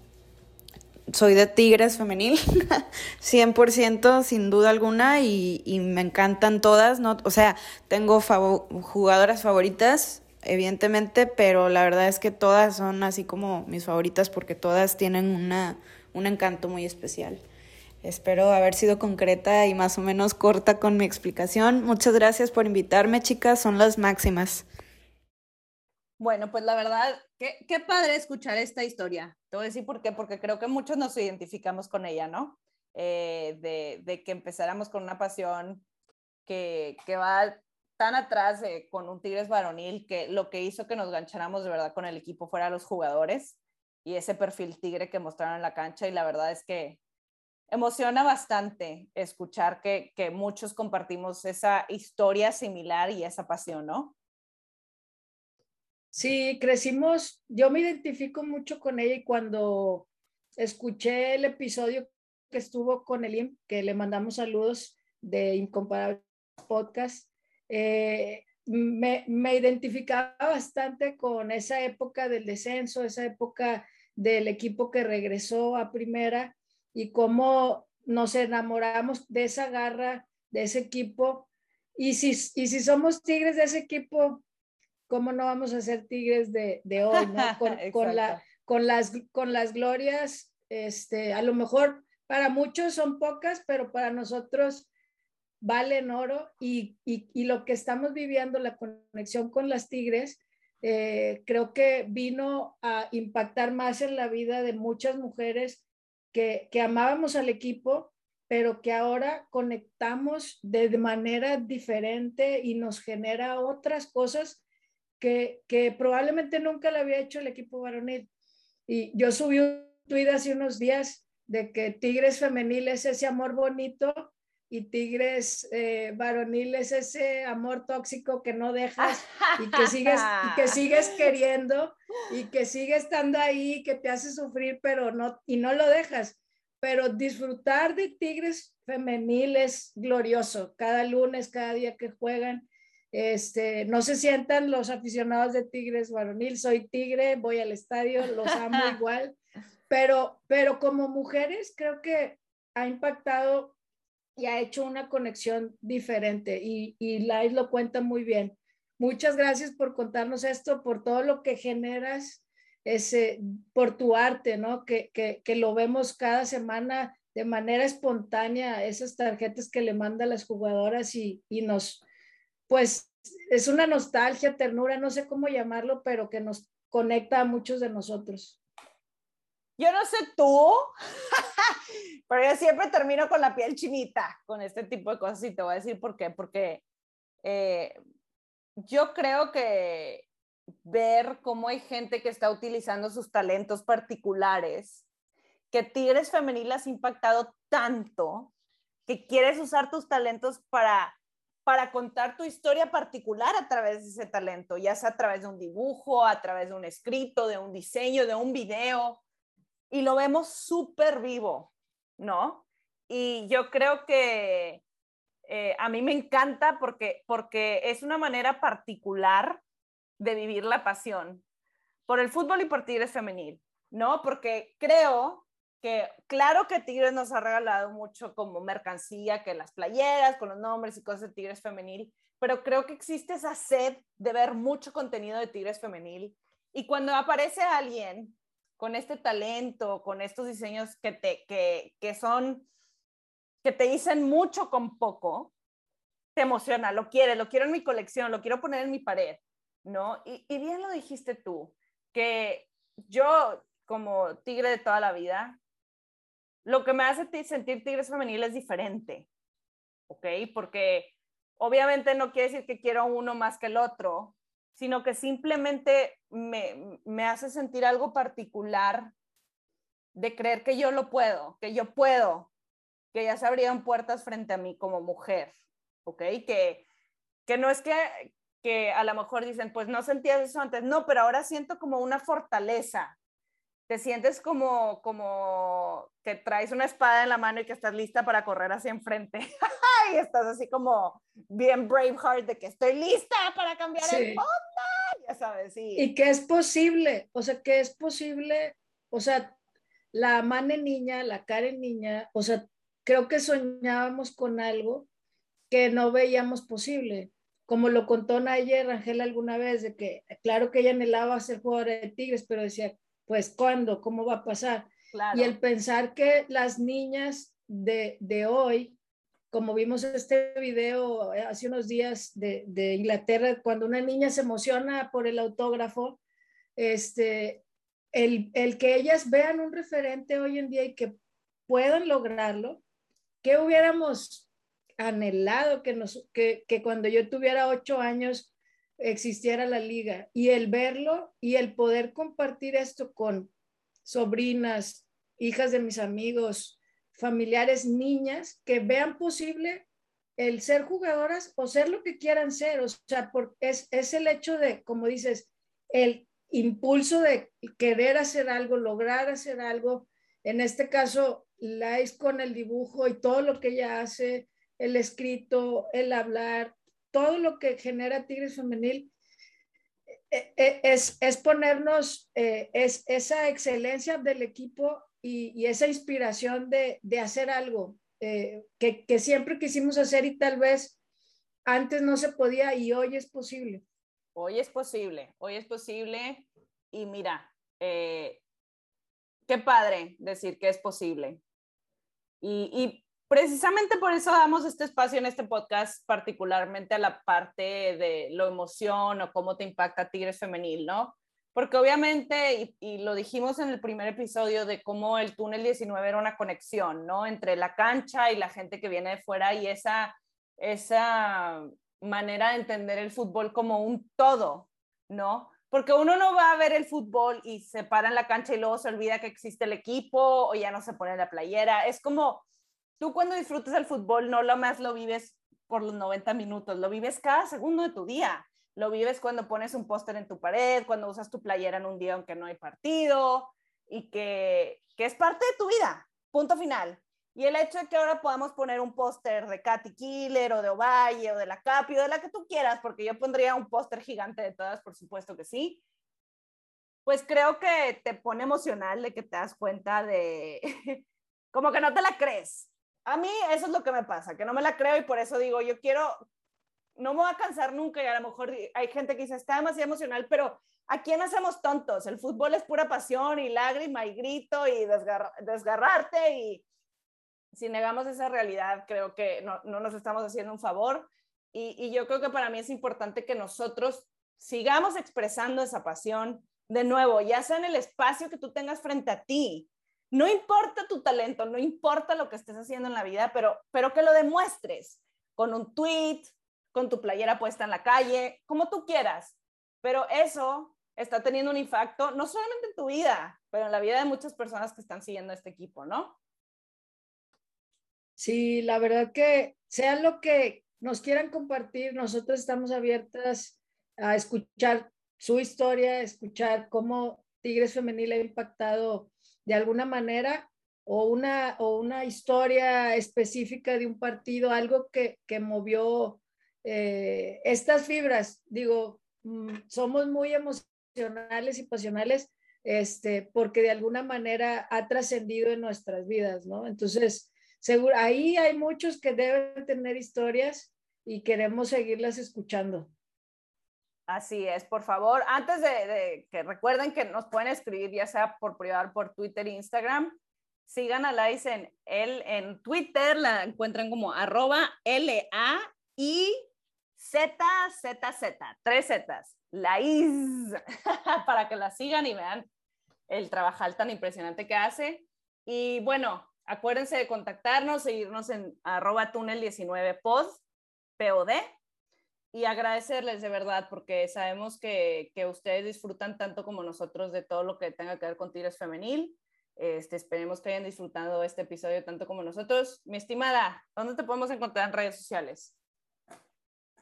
soy de Tigres femenil, 100% sin duda alguna, y, y, me encantan todas, ¿no? O sea, tengo jugadoras favoritas, evidentemente, pero la verdad es que todas son así como mis favoritas porque todas tienen una, un encanto muy especial. Espero haber sido concreta y más o menos corta con mi explicación. Muchas gracias por invitarme, chicas, son las máximas. Bueno, pues la verdad, qué, qué padre escuchar esta historia. Te voy a decir por qué, porque creo que muchos nos identificamos con ella, ¿no? Eh, de, que empezáramos con una pasión que, que va tan atrás con un Tigres varonil que lo que hizo que nos gancháramos de verdad con el equipo fuera los jugadores y ese perfil tigre que mostraron en la cancha y la verdad es que emociona bastante escuchar que, que muchos compartimos esa historia similar y esa pasión, ¿no? Sí, crecimos, yo me identifico mucho con ella y cuando escuché el episodio que estuvo con Elim, que le mandamos saludos de Incomparable Podcast, eh, me, me, identificaba bastante con esa época del descenso, esa época del equipo que regresó a primera y cómo nos enamoramos de esa garra, de ese equipo. Y si, y si somos tigres de ese equipo, ¿cómo no vamos a ser tigres de, de hoy? ¿no? Con, con, la, con, las, con las glorias, este, a lo mejor para muchos son pocas, pero para nosotros valen oro y, y, y lo que estamos viviendo, la conexión con las tigres, eh, creo que vino a impactar más en la vida de muchas mujeres que, que amábamos al equipo, pero que ahora conectamos de manera diferente y nos genera otras cosas que, que probablemente nunca le había hecho el equipo varonil. Y yo subí un tweet hace unos días de que Tigres Femenil es ese amor bonito y Tigres eh, varoniles, ese amor tóxico que no dejas y que sigues, y que sigues queriendo y que sigue estando ahí, que te hace sufrir, pero no, y no lo dejas. Pero disfrutar de Tigres femenil es glorioso. Cada lunes, cada día que juegan, este, no se sientan los aficionados de Tigres varonil. Soy tigre, voy al estadio, los amo igual. Pero, pero como mujeres creo que ha impactado y ha hecho una conexión diferente y, y Lais lo cuenta muy bien. Muchas gracias por contarnos esto, por todo lo que generas, ese, por tu arte, ¿no? Que, que, que lo vemos cada semana de manera espontánea, esas tarjetas que le manda las jugadoras y, y nos, pues es una nostalgia, ternura, no sé cómo llamarlo, pero que nos conecta a muchos de nosotros. Yo no sé tú, pero yo siempre termino con la piel chinita con este tipo de cosas y te voy a decir por qué. Porque eh, yo creo que ver cómo hay gente que está utilizando sus talentos particulares, que Tigres Femenil has impactado tanto, que quieres usar tus talentos para para contar tu historia particular a través de ese talento, ya sea a través de un dibujo, a través de un escrito, de un diseño, de un video, y lo vemos súper vivo, ¿no? Y yo creo que eh, a mí me encanta porque, porque es una manera particular de vivir la pasión por el fútbol y por Tigres femenil, ¿no? Porque creo que claro que Tigres nos ha regalado mucho como mercancía, que las playeras con los nombres y cosas de Tigres femenil, pero creo que existe esa sed de ver mucho contenido de Tigres femenil y cuando aparece alguien con este talento, con estos diseños que, te, que, que son, que te dicen mucho con poco, te emociona, lo quiere, lo quiero en mi colección, lo quiero poner en mi pared, ¿no? Y, y bien lo dijiste tú, que yo como tigre de toda la vida, lo que me hace sentir tigres femenil es diferente. ¿ok? Porque obviamente no quiere decir que quiero uno más que el otro, sino que simplemente me, me hace sentir algo particular de creer que yo lo puedo, que yo puedo, que ya se abrían puertas frente a mí como mujer, ¿ok? Que, que no es que, que a lo mejor dicen, pues no sentías eso antes, no, pero ahora siento como una fortaleza. Te sientes como, como que traes una espada en la mano y que estás lista para correr hacia enfrente. y estás así como bien Braveheart de que estoy lista para cambiar el mundo, ya sabes, sí. Y que es posible, o sea, que es posible, o sea, la Mane niña, la Karen niña, o sea, creo que soñábamos con algo que no veíamos posible. Como lo contó Nayer Rangel alguna vez, de que claro que ella anhelaba ser jugadora de Tigres, pero decía, pues, ¿cuándo? ¿Cómo va a pasar? Y el pensar que las niñas de, de, hoy, como vimos este video hace unos días de, de, Inglaterra, cuando una niña se emociona por el autógrafo, este, el, el que ellas vean un referente hoy en día y que puedan lograrlo, ¿qué hubiéramos anhelado que, nos, que, que cuando yo tuviera ocho años existiera la liga? Y el verlo y el poder compartir esto con sobrinas, hijas de mis amigos, familiares, niñas, que vean posible el ser jugadoras o ser lo que quieran ser. O sea, es, es el hecho de, como dices, el impulso de querer hacer algo, lograr hacer algo. En este caso, Lais con el dibujo y todo lo que ella hace, el escrito, el hablar, todo lo que genera Tigres Femenil, e, e, es, es ponernos eh, es, esa excelencia del equipo y, esa inspiración de, de hacer algo eh, que, que siempre quisimos hacer y tal vez antes no se podía y hoy es posible. Hoy es posible, hoy es posible y mira, eh, qué padre decir que es posible. Y, y, precisamente por eso damos este espacio en este podcast, particularmente a la parte de lo emoción o cómo te impacta Tigres Femenil, ¿no? Porque obviamente, y, lo dijimos en el primer episodio, de cómo el túnel 19 era una conexión, ¿no? Entre la cancha y la gente que viene de fuera y esa, esa manera de entender el fútbol como un todo, ¿no? Porque uno no va a ver el fútbol y se para en la cancha y luego se olvida que existe el equipo o ya no se pone la playera. Es como tú cuando disfrutas el fútbol no lo más lo vives por los 90 minutos, lo vives cada segundo de tu día. Lo vives cuando pones un póster en tu pared, cuando usas tu playera en un día aunque no hay partido y que, que es parte de tu vida. Punto final. Y el hecho de que ahora podamos poner un póster de Katy Killer o de Ovalle o de la Capi o de la que tú quieras, porque yo pondría un póster gigante de todas, por supuesto que sí, pues creo que te pone emocional de que te das cuenta de, como que no te la crees. A mí eso es lo que me pasa, que no me la creo y por eso digo, yo quiero, no me voy a cansar nunca y a lo mejor hay gente que dice, está demasiado emocional, pero ¿a quién hacemos tontos? El fútbol es pura pasión y lágrima y grito y desgarrarte y si negamos esa realidad, creo que no, no nos estamos haciendo un favor. Y, y, yo creo que para mí es importante que nosotros sigamos expresando esa pasión de nuevo, ya sea en el espacio que tú tengas frente a ti. No importa tu talento, no importa lo que estés haciendo en la vida, pero, pero que lo demuestres con un tweet, con tu playera puesta en la calle, como tú quieras. Pero eso está teniendo un impacto no solamente en tu vida, pero en la vida de muchas personas que están siguiendo este equipo, ¿no? Sí, la verdad que sea lo que nos quieran compartir, nosotros estamos abiertas a escuchar su historia, escuchar cómo Tigres Femenil ha impactado de alguna manera o una, o una historia específica de un partido, algo que, que movió eh, estas fibras. Digo, mm, somos muy emocionales y pasionales este, porque de alguna manera ha trascendido en nuestras vidas, ¿no? Entonces, seguro, ahí hay muchos que deben tener historias y queremos seguirlas escuchando. Así es, por favor, antes de, que recuerden que nos pueden escribir ya sea por privado, por Twitter Instagram, sigan a Lais en, en Twitter, la encuentran como arroba L-A-I Z-Z-Z, tres Zetas, Lais, para que la sigan y vean el trabajo tan impresionante que hace. Y bueno, acuérdense de contactarnos, seguirnos en arroba túnel19pod, POD, y agradecerles de verdad porque sabemos que, que, ustedes disfrutan tanto como nosotros de todo lo que tenga que ver con Tigres Femenil. Este, esperemos que hayan disfrutado este episodio tanto como nosotros. Mi estimada, ¿dónde te podemos encontrar en redes sociales?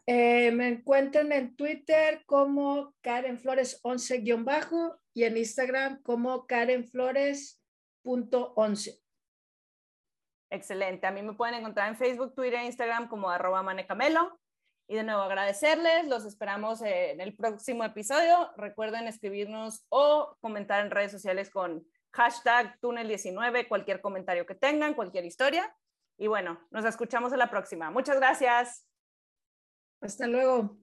Eh, me encuentran en Twitter como Karen Flores 11-bajo y en Instagram como Karen Flores.11. Excelente. A mí me pueden encontrar en Facebook, Twitter e Instagram como arroba manecamelo. Y de nuevo agradecerles, los esperamos en el próximo episodio. Recuerden escribirnos o comentar en redes sociales con hashtag túnel19, cualquier comentario que tengan, cualquier historia. Y bueno, nos escuchamos en la próxima. Muchas gracias. Hasta luego.